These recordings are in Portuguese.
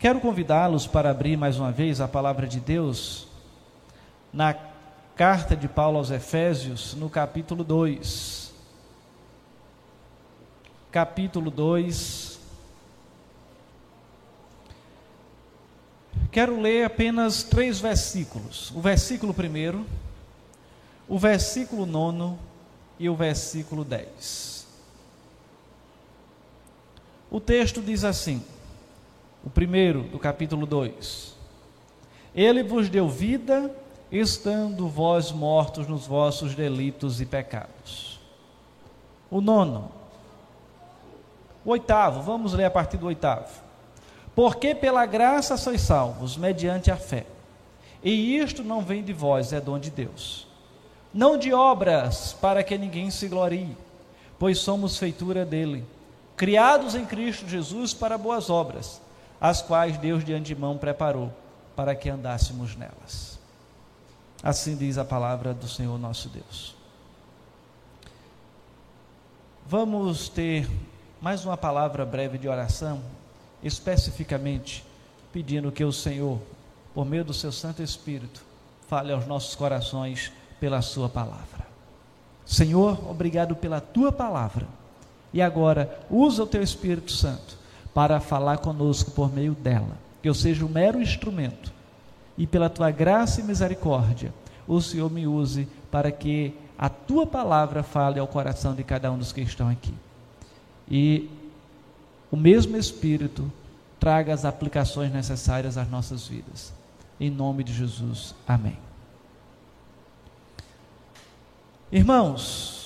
Quero convidá-los para abrir mais uma vez a palavra de Deus na carta de Paulo aos Efésios, no capítulo 2. Capítulo 2. Quero ler apenas três versículos. O versículo primeiro, o versículo nono e o versículo 10. O texto diz assim: o primeiro do capítulo 2. Ele vos deu vida, estando vós mortos nos vossos delitos e pecados. O nono. O oitavo, vamos ler a partir do oitavo. Porque pela graça sois salvos, mediante a fé. E isto não vem de vós, é dom de Deus. Não de obras, para que ninguém se glorie, pois somos feitura dele, criados em Cristo Jesus para boas obras as quais Deus de antemão preparou para que andássemos nelas. Assim diz a palavra do Senhor nosso Deus. Vamos ter mais uma palavra breve de oração, especificamente pedindo que o Senhor, por meio do seu Santo Espírito, fale aos nossos corações pela Sua palavra. Senhor, obrigado pela Tua palavra. E agora, usa o Teu Espírito Santo para falar conosco por meio dela. Que eu seja um mero instrumento e pela tua graça e misericórdia, o Senhor me use para que a tua palavra fale ao coração de cada um dos que estão aqui. E o mesmo Espírito traga as aplicações necessárias às nossas vidas. Em nome de Jesus. Amém. Irmãos,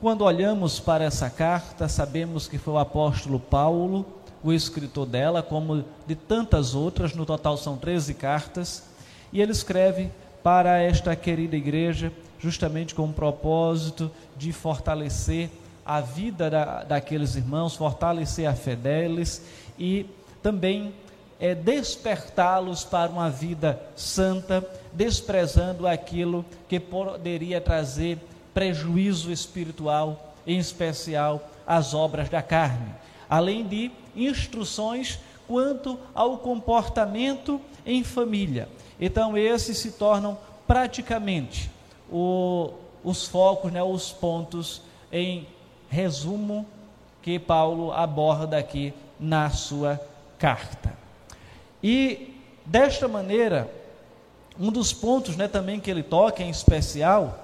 quando olhamos para essa carta, sabemos que foi o apóstolo Paulo, o escritor dela, como de tantas outras, no total são 13 cartas, e ele escreve para esta querida igreja, justamente com o propósito de fortalecer a vida da, daqueles irmãos, fortalecer a fé deles e também é, despertá-los para uma vida santa, desprezando aquilo que poderia trazer prejuízo espiritual, em especial as obras da carne, além de instruções quanto ao comportamento em família. Então, esses se tornam praticamente o, os focos, né, os pontos em resumo que Paulo aborda aqui na sua carta. E desta maneira, um dos pontos né, também que ele toca em especial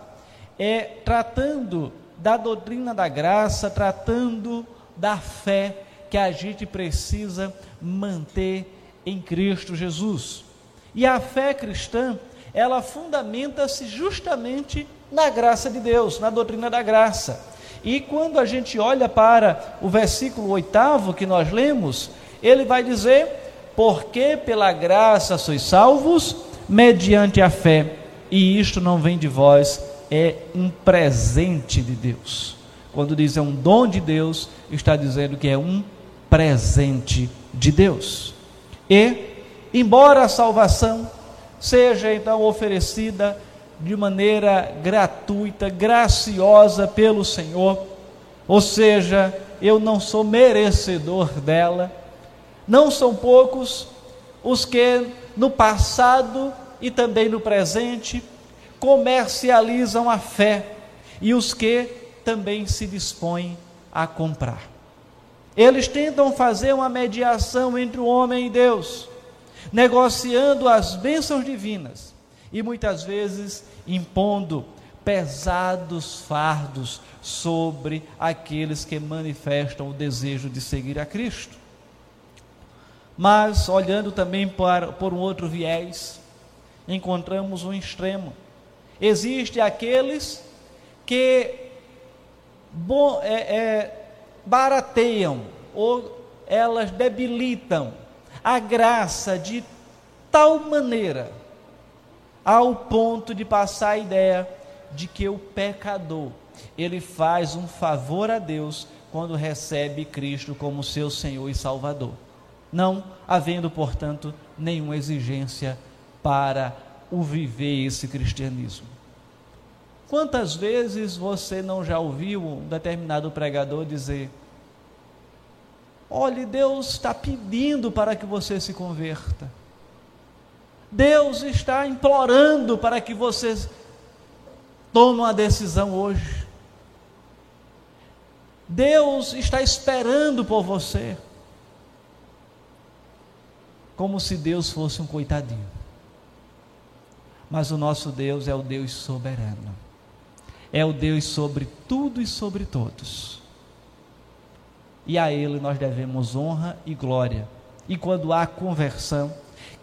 é tratando da doutrina da graça, tratando da fé que a gente precisa manter em Cristo Jesus. E a fé cristã, ela fundamenta-se justamente na graça de Deus, na doutrina da graça. E quando a gente olha para o versículo oitavo que nós lemos, ele vai dizer: Porque pela graça sois salvos, mediante a fé, e isto não vem de vós, é um presente de Deus. Quando diz é um dom de Deus, está dizendo que é um presente de Deus. E, embora a salvação seja então oferecida de maneira gratuita, graciosa pelo Senhor, ou seja, eu não sou merecedor dela, não são poucos os que no passado e também no presente comercializam a fé e os que também se dispõem a comprar. Eles tentam fazer uma mediação entre o homem e Deus, negociando as bênçãos divinas e muitas vezes impondo pesados fardos sobre aqueles que manifestam o desejo de seguir a Cristo. Mas, olhando também para, por um outro viés, encontramos um extremo Existem aqueles que bom, é, é, barateiam ou elas debilitam a graça de tal maneira ao ponto de passar a ideia de que o pecador ele faz um favor a Deus quando recebe Cristo como seu Senhor e Salvador, não havendo, portanto, nenhuma exigência para o viver esse cristianismo. Quantas vezes você não já ouviu um determinado pregador dizer: Olhe, Deus está pedindo para que você se converta. Deus está implorando para que você tome uma decisão hoje. Deus está esperando por você. Como se Deus fosse um coitadinho. Mas o nosso Deus é o Deus soberano. É o Deus sobre tudo e sobre todos. E a Ele nós devemos honra e glória. E quando há conversão,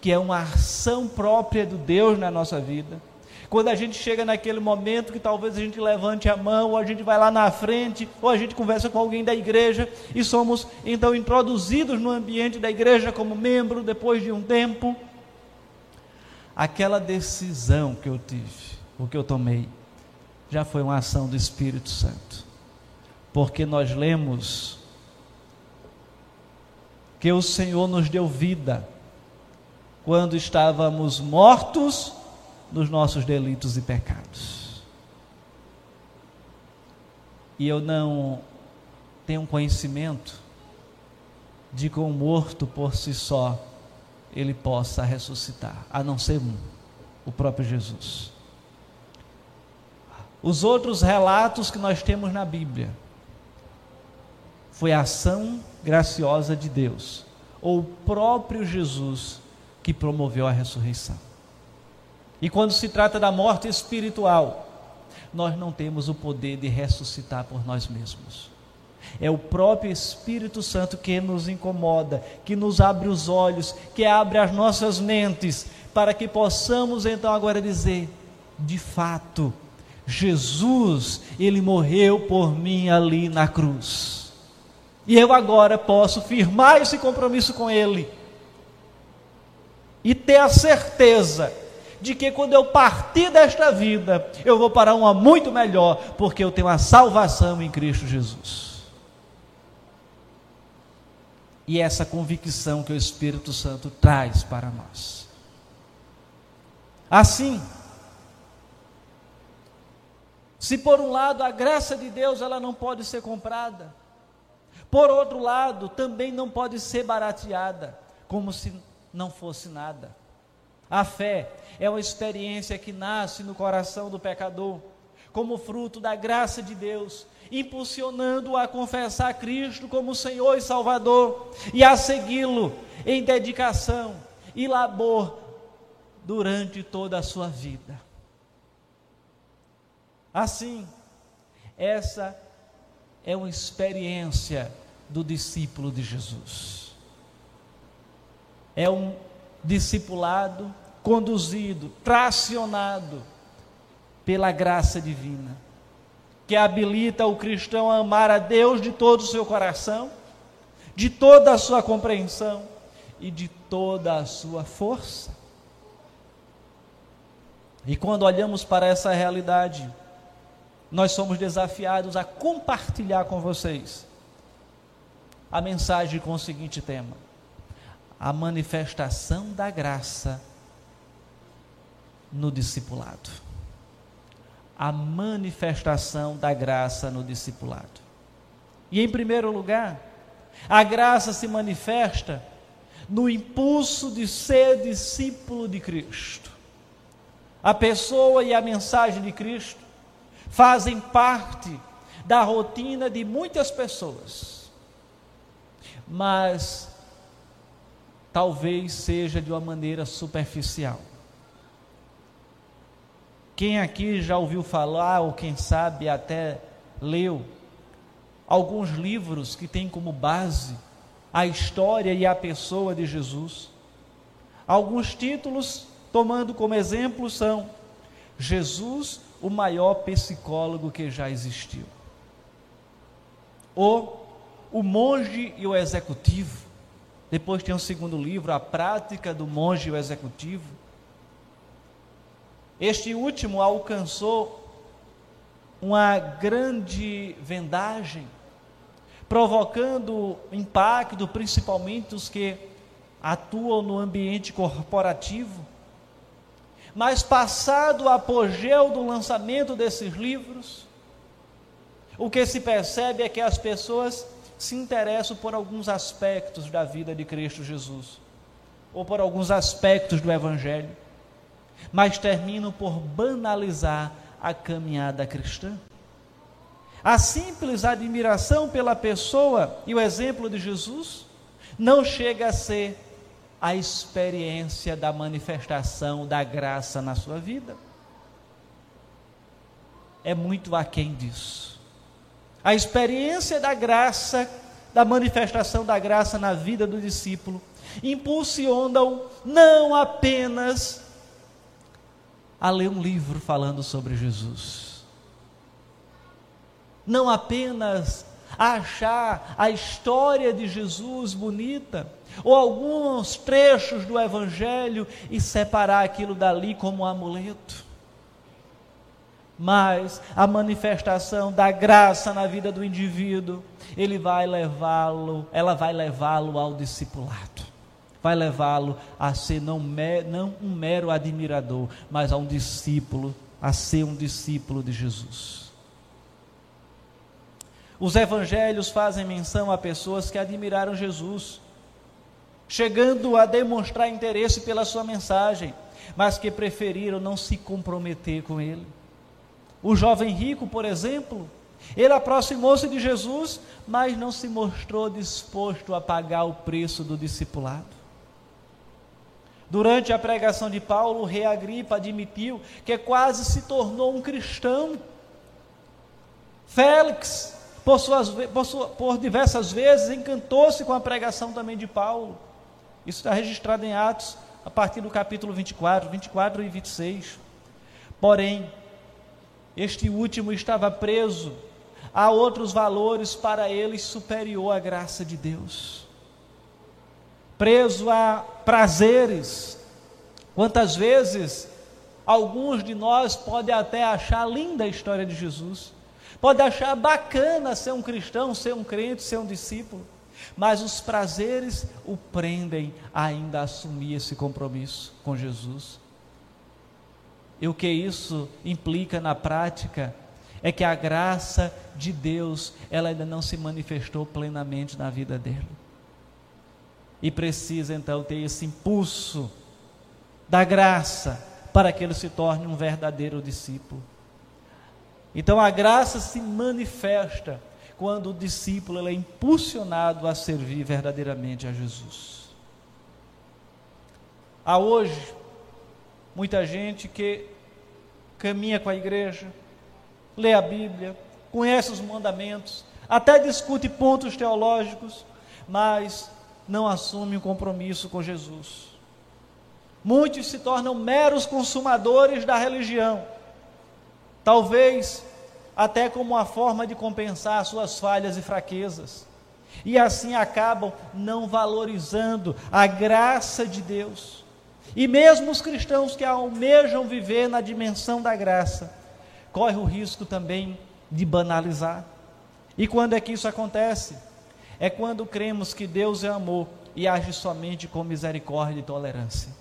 que é uma ação própria do Deus na nossa vida, quando a gente chega naquele momento que talvez a gente levante a mão, ou a gente vai lá na frente, ou a gente conversa com alguém da igreja e somos então introduzidos no ambiente da igreja como membro depois de um tempo, aquela decisão que eu tive, o que eu tomei, já foi uma ação do Espírito Santo. Porque nós lemos que o Senhor nos deu vida quando estávamos mortos nos nossos delitos e pecados. E eu não tenho conhecimento de que um morto por si só ele possa ressuscitar, a não ser um, o próprio Jesus. Os outros relatos que nós temos na Bíblia foi a ação graciosa de Deus, ou o próprio Jesus que promoveu a ressurreição. E quando se trata da morte espiritual, nós não temos o poder de ressuscitar por nós mesmos. É o próprio Espírito Santo que nos incomoda, que nos abre os olhos, que abre as nossas mentes, para que possamos então agora dizer: de fato, Jesus, ele morreu por mim ali na cruz. E eu agora posso firmar esse compromisso com ele e ter a certeza de que quando eu partir desta vida, eu vou para uma muito melhor, porque eu tenho a salvação em Cristo Jesus. E essa convicção que o Espírito Santo traz para nós. Assim, se por um lado a graça de Deus ela não pode ser comprada, por outro lado também não pode ser barateada, como se não fosse nada. A fé é uma experiência que nasce no coração do pecador, como fruto da graça de Deus, impulsionando-o a confessar Cristo como Senhor e Salvador e a segui-lo em dedicação e labor durante toda a sua vida. Assim, essa é uma experiência do discípulo de Jesus é um discipulado conduzido, tracionado pela graça divina, que habilita o cristão a amar a Deus de todo o seu coração, de toda a sua compreensão e de toda a sua força. E quando olhamos para essa realidade, nós somos desafiados a compartilhar com vocês a mensagem com o seguinte tema: a manifestação da graça no discipulado. A manifestação da graça no discipulado. E em primeiro lugar, a graça se manifesta no impulso de ser discípulo de Cristo. A pessoa e a mensagem de Cristo fazem parte da rotina de muitas pessoas. Mas talvez seja de uma maneira superficial. Quem aqui já ouviu falar, ou quem sabe até leu, alguns livros que têm como base a história e a pessoa de Jesus? Alguns títulos, tomando como exemplo, são Jesus, o maior psicólogo que já existiu. Ou O Monge e o Executivo depois tem um segundo livro, A Prática do Monge e o Executivo. Este último alcançou uma grande vendagem, provocando impacto principalmente os que atuam no ambiente corporativo. Mas passado o apogeu do lançamento desses livros, o que se percebe é que as pessoas se interessam por alguns aspectos da vida de Cristo Jesus, ou por alguns aspectos do Evangelho, mas terminam por banalizar a caminhada cristã. A simples admiração pela pessoa e o exemplo de Jesus não chega a ser a experiência da manifestação da graça na sua vida. É muito aquém disso. A experiência da graça, da manifestação da graça na vida do discípulo, impulsiona-o não apenas a ler um livro falando sobre Jesus, não apenas a achar a história de Jesus bonita, ou alguns trechos do Evangelho e separar aquilo dali como um amuleto. Mas a manifestação da graça na vida do indivíduo, ele vai levá-lo, ela vai levá-lo ao discipulado. Vai levá-lo a ser não, não um mero admirador, mas a um discípulo, a ser um discípulo de Jesus. Os evangelhos fazem menção a pessoas que admiraram Jesus, chegando a demonstrar interesse pela sua mensagem, mas que preferiram não se comprometer com ele. O jovem rico, por exemplo, ele aproximou-se de Jesus, mas não se mostrou disposto a pagar o preço do discipulado. Durante a pregação de Paulo, o rei Agripa admitiu que quase se tornou um cristão. Félix, por, suas, por, sua, por diversas vezes, encantou-se com a pregação também de Paulo. Isso está registrado em Atos, a partir do capítulo 24, 24 e 26. Porém, este último estava preso a outros valores para ele superior à graça de Deus. Preso a prazeres. Quantas vezes alguns de nós podem até achar linda a história de Jesus, pode achar bacana ser um cristão, ser um crente, ser um discípulo mas os prazeres o prendem ainda a assumir esse compromisso com Jesus. E o que isso implica na prática é que a graça de Deus, ela ainda não se manifestou plenamente na vida dele. E precisa então ter esse impulso da graça para que ele se torne um verdadeiro discípulo. Então a graça se manifesta quando o discípulo é impulsionado a servir verdadeiramente a Jesus. Há hoje muita gente que caminha com a igreja, lê a Bíblia, conhece os mandamentos, até discute pontos teológicos, mas não assume um compromisso com Jesus. Muitos se tornam meros consumadores da religião. Talvez até como uma forma de compensar suas falhas e fraquezas. E assim acabam não valorizando a graça de Deus. E mesmo os cristãos que almejam viver na dimensão da graça, corre o risco também de banalizar. E quando é que isso acontece? É quando cremos que Deus é amor e age somente com misericórdia e tolerância.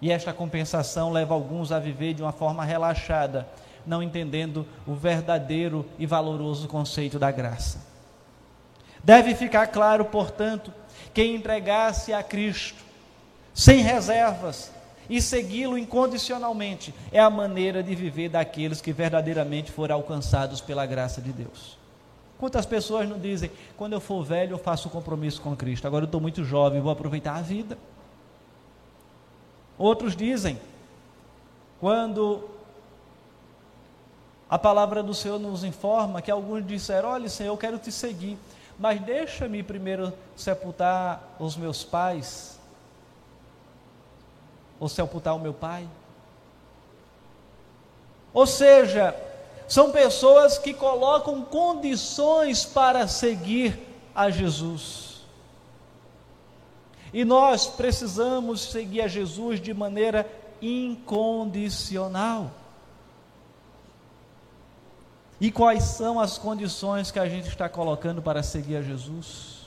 E esta compensação leva alguns a viver de uma forma relaxada, não entendendo o verdadeiro e valoroso conceito da graça. Deve ficar claro, portanto, que entregar-se a Cristo sem reservas e segui-lo incondicionalmente é a maneira de viver daqueles que verdadeiramente foram alcançados pela graça de Deus. Quantas pessoas não dizem, quando eu for velho eu faço compromisso com Cristo, agora eu estou muito jovem, vou aproveitar a vida. Outros dizem, quando a palavra do Senhor nos informa que alguns disseram: Olha, Senhor, eu quero te seguir, mas deixa-me primeiro sepultar os meus pais, ou sepultar o meu pai. Ou seja, são pessoas que colocam condições para seguir a Jesus. E nós precisamos seguir a Jesus de maneira incondicional. E quais são as condições que a gente está colocando para seguir a Jesus?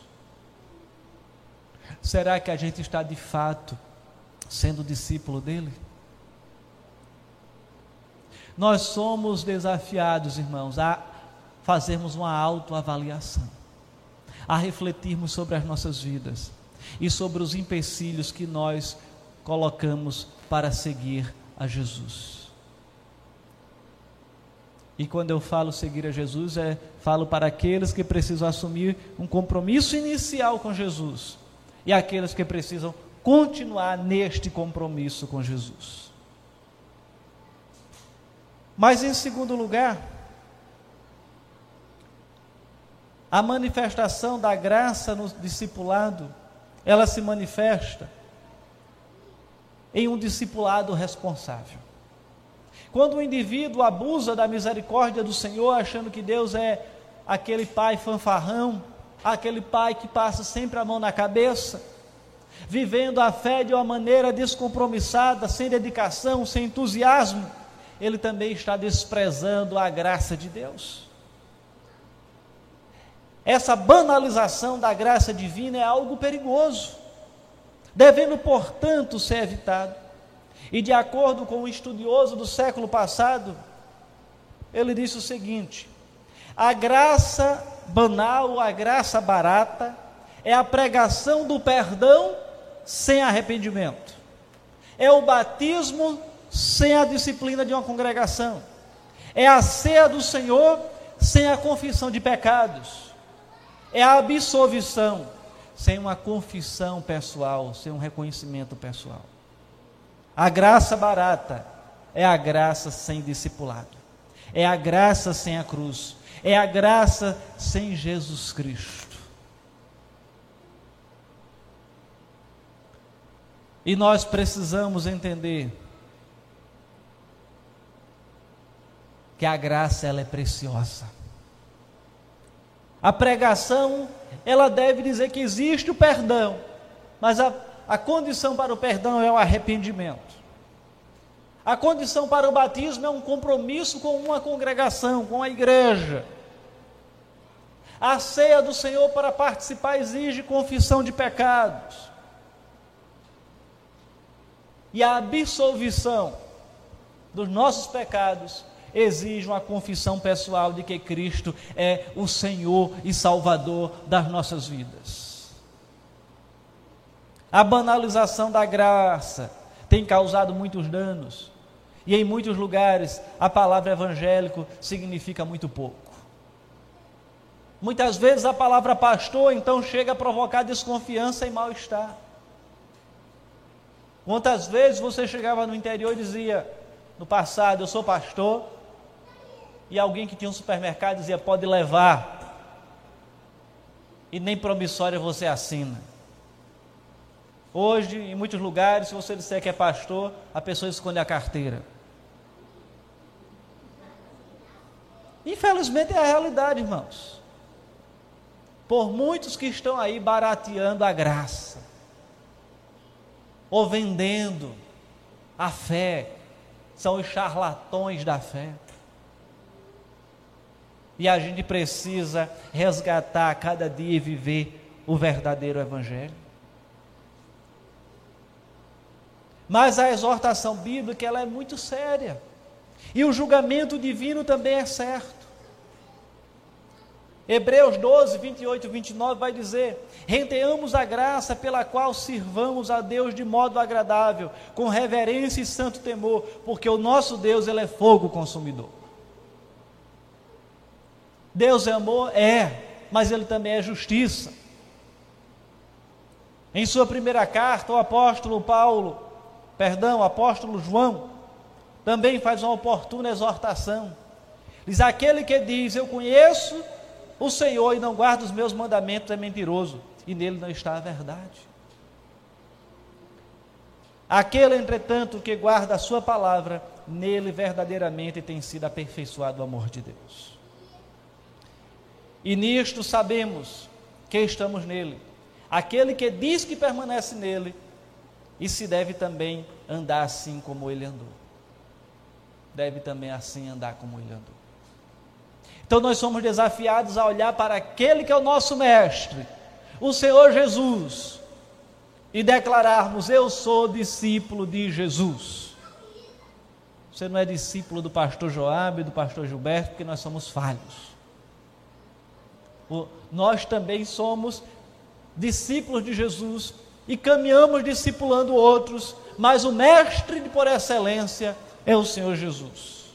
Será que a gente está de fato sendo discípulo dele? Nós somos desafiados, irmãos, a fazermos uma autoavaliação. a refletirmos sobre as nossas vidas e sobre os empecilhos que nós colocamos para seguir a Jesus. E quando eu falo seguir a Jesus, é falo para aqueles que precisam assumir um compromisso inicial com Jesus e aqueles que precisam continuar neste compromisso com Jesus. Mas em segundo lugar, a manifestação da graça no discipulado, ela se manifesta em um discipulado responsável. Quando o indivíduo abusa da misericórdia do Senhor, achando que Deus é aquele pai fanfarrão, aquele pai que passa sempre a mão na cabeça, vivendo a fé de uma maneira descompromissada, sem dedicação, sem entusiasmo, ele também está desprezando a graça de Deus. Essa banalização da graça divina é algo perigoso, devendo, portanto, ser evitado. E de acordo com um estudioso do século passado, ele disse o seguinte: a graça banal, a graça barata, é a pregação do perdão sem arrependimento, é o batismo sem a disciplina de uma congregação, é a ceia do Senhor sem a confissão de pecados. É a absolvição, sem uma confissão pessoal, sem um reconhecimento pessoal. A graça barata é a graça sem discipulado, é a graça sem a cruz, é a graça sem Jesus Cristo. E nós precisamos entender que a graça ela é preciosa. A pregação, ela deve dizer que existe o perdão, mas a, a condição para o perdão é o arrependimento. A condição para o batismo é um compromisso com uma congregação, com a igreja. A ceia do Senhor para participar exige confissão de pecados. E a absolvição dos nossos pecados exige uma confissão pessoal de que Cristo é o Senhor e Salvador das nossas vidas. A banalização da graça tem causado muitos danos. E em muitos lugares a palavra evangélico significa muito pouco. Muitas vezes a palavra pastor então chega a provocar desconfiança e mal-estar. Quantas vezes você chegava no interior e dizia, no passado, eu sou pastor, e alguém que tinha um supermercado dizia: pode levar. E nem promissória você assina. Hoje, em muitos lugares, se você disser que é pastor, a pessoa esconde a carteira. Infelizmente é a realidade, irmãos. Por muitos que estão aí barateando a graça, ou vendendo a fé, são os charlatões da fé. E a gente precisa resgatar a cada dia e viver o verdadeiro Evangelho. Mas a exortação bíblica ela é muito séria. E o julgamento divino também é certo. Hebreus 12, 28 e 29 vai dizer: Renteamos a graça pela qual sirvamos a Deus de modo agradável, com reverência e santo temor, porque o nosso Deus ele é fogo consumidor. Deus é amor? É, mas Ele também é justiça. Em sua primeira carta, o apóstolo Paulo, perdão, o apóstolo João, também faz uma oportuna exortação. Diz: aquele que diz, Eu conheço o Senhor e não guarda os meus mandamentos é mentiroso, e nele não está a verdade. Aquele, entretanto, que guarda a sua palavra, nele verdadeiramente tem sido aperfeiçoado o amor de Deus. E nisto sabemos que estamos nele. Aquele que diz que permanece nele, e se deve também andar assim como ele andou. Deve também assim andar como ele andou. Então nós somos desafiados a olhar para aquele que é o nosso mestre, o Senhor Jesus, e declararmos: Eu sou discípulo de Jesus. Você não é discípulo do pastor Joabe, do pastor Gilberto, porque nós somos falhos. nós também somos discípulos de Jesus e caminhamos discipulando outros, mas o mestre por excelência é o Senhor Jesus.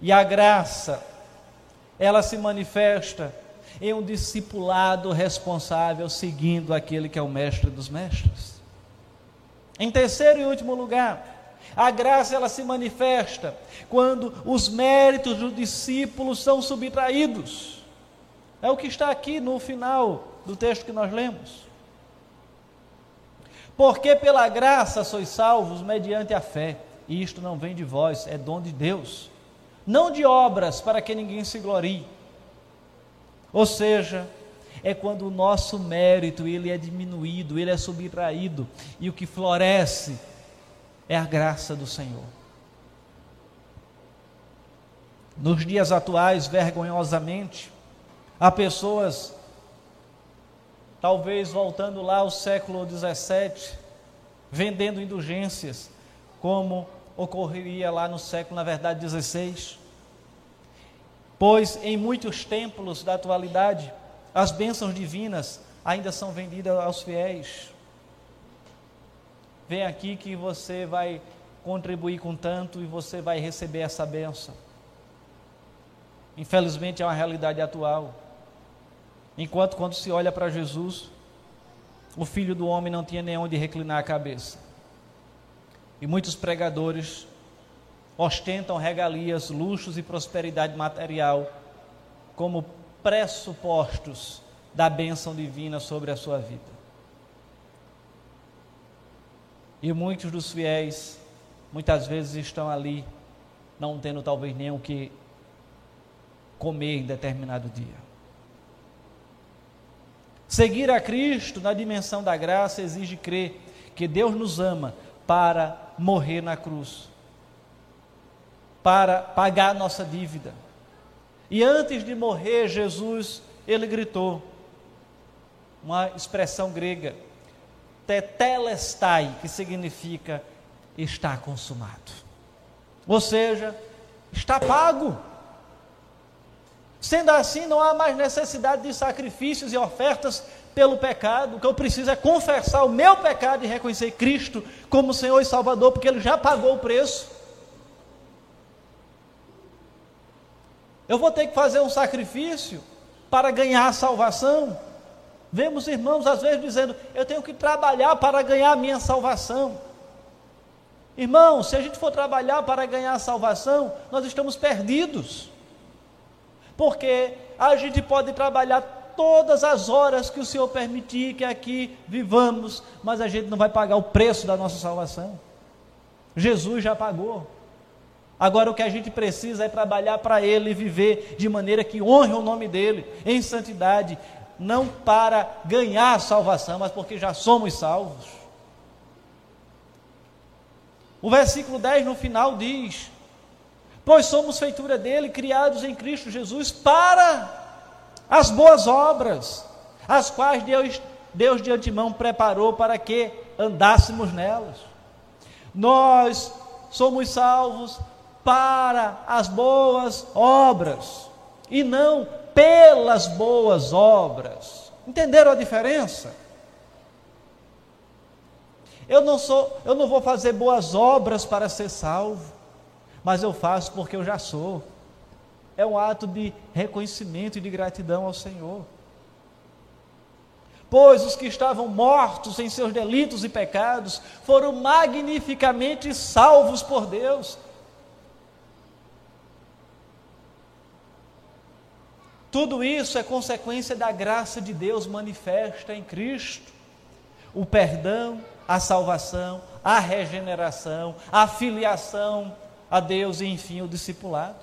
E a graça, ela se manifesta em um discipulado responsável, seguindo aquele que é o mestre dos mestres. Em terceiro e último lugar, a graça ela se manifesta quando os méritos do discípulo são subtraídos. É o que está aqui no final do texto que nós lemos. Porque pela graça sois salvos mediante a fé, e isto não vem de vós, é dom de Deus, não de obras para que ninguém se glorie. Ou seja, é quando o nosso mérito ele é diminuído, ele é subtraído e o que floresce é a graça do Senhor. Nos dias atuais, vergonhosamente, há pessoas, talvez voltando lá ao século XVII, vendendo indulgências, como ocorreria lá no século, na verdade, XVI pois em muitos templos da atualidade as bênçãos divinas ainda são vendidas aos fiéis. Vem aqui que você vai contribuir com tanto e você vai receber essa bênção. Infelizmente é uma realidade atual. Enquanto quando se olha para Jesus, o filho do homem não tinha nem onde reclinar a cabeça. E muitos pregadores ostentam regalias, luxos e prosperidade material como pressupostos da bênção divina sobre a sua vida. E muitos dos fiéis, muitas vezes, estão ali, não tendo talvez nem o que comer em determinado dia. Seguir a Cristo na dimensão da graça exige crer que Deus nos ama para morrer na cruz para pagar a nossa dívida. E antes de morrer, Jesus, ele gritou, uma expressão grega, tetelestai, que significa está consumado. Ou seja, está pago. Sendo assim, não há mais necessidade de sacrifícios e ofertas pelo pecado. O que eu preciso é confessar o meu pecado e reconhecer Cristo como Senhor e Salvador, porque Ele já pagou o preço. Eu vou ter que fazer um sacrifício para ganhar a salvação. Vemos irmãos às vezes dizendo: Eu tenho que trabalhar para ganhar a minha salvação. Irmão, se a gente for trabalhar para ganhar a salvação, nós estamos perdidos. Porque a gente pode trabalhar todas as horas que o Senhor permitir que aqui vivamos, mas a gente não vai pagar o preço da nossa salvação. Jesus já pagou. Agora o que a gente precisa é trabalhar para Ele e viver de maneira que honre o nome dEle, em santidade, não para ganhar salvação, mas porque já somos salvos. O versículo 10 no final diz: Pois somos feitura dele, criados em Cristo Jesus para as boas obras, as quais Deus, Deus de antemão preparou para que andássemos nelas. Nós somos salvos para as boas obras e não pelas boas obras. Entenderam a diferença? Eu não sou, eu não vou fazer boas obras para ser salvo, mas eu faço porque eu já sou. É um ato de reconhecimento e de gratidão ao Senhor. Pois os que estavam mortos em seus delitos e pecados foram magnificamente salvos por Deus Tudo isso é consequência da graça de Deus manifesta em Cristo. O perdão, a salvação, a regeneração, a filiação a Deus e, enfim, o discipulado.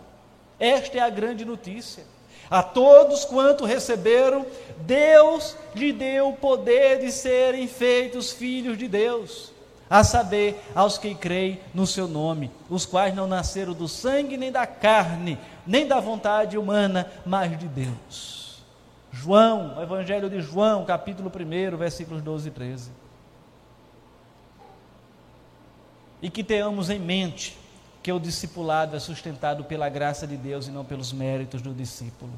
Esta é a grande notícia. A todos quanto receberam, Deus lhe deu o poder de serem feitos filhos de Deus, a saber, aos que creem no seu nome, os quais não nasceram do sangue nem da carne, nem da vontade humana, mas de Deus. João, Evangelho de João, capítulo 1, versículos 12 e 13. E que tenhamos em mente que o discipulado é sustentado pela graça de Deus e não pelos méritos do discípulo.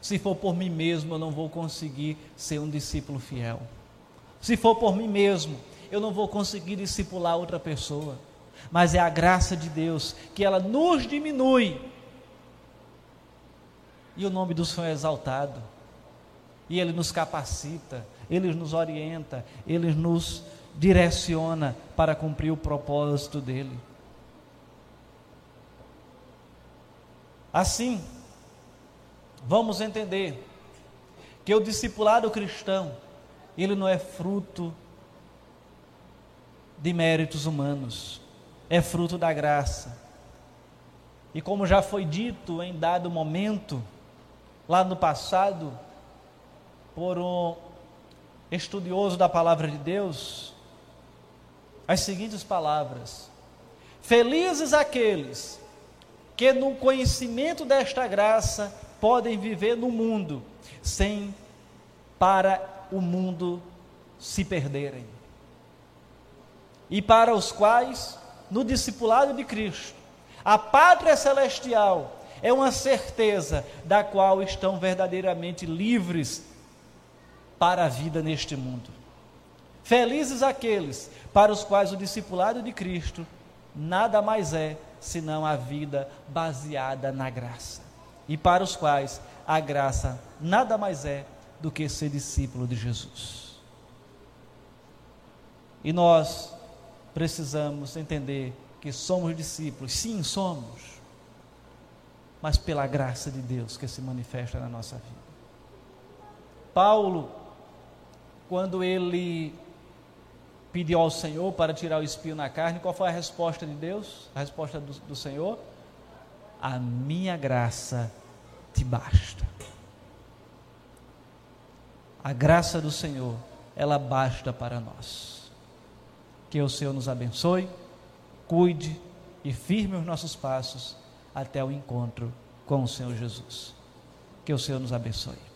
Se for por mim mesmo, eu não vou conseguir ser um discípulo fiel. Se for por mim mesmo, eu não vou conseguir discipular outra pessoa. Mas é a graça de Deus que ela nos diminui. E o nome do Senhor é exaltado. E Ele nos capacita, Ele nos orienta, Ele nos direciona para cumprir o propósito dele. Assim, vamos entender que o discipulado cristão, ele não é fruto de méritos humanos, é fruto da graça. E como já foi dito em dado momento, lá no passado, por um estudioso da palavra de Deus, as seguintes palavras: Felizes aqueles que no conhecimento desta graça podem viver no mundo sem para o mundo se perderem. E para os quais, no discipulado de Cristo, a pátria celestial é uma certeza da qual estão verdadeiramente livres para a vida neste mundo. Felizes aqueles para os quais o discipulado de Cristo nada mais é senão a vida baseada na graça. E para os quais a graça nada mais é do que ser discípulo de Jesus. E nós precisamos entender que somos discípulos, sim, somos, mas pela graça de Deus que se manifesta na nossa vida. Paulo, quando ele pediu ao Senhor para tirar o espinho na carne, qual foi a resposta de Deus? A resposta do, do Senhor? A minha graça te basta. A graça do Senhor, ela basta para nós. Que o Senhor nos abençoe, cuide e firme os nossos passos até o encontro com o Senhor Jesus. Que o Senhor nos abençoe.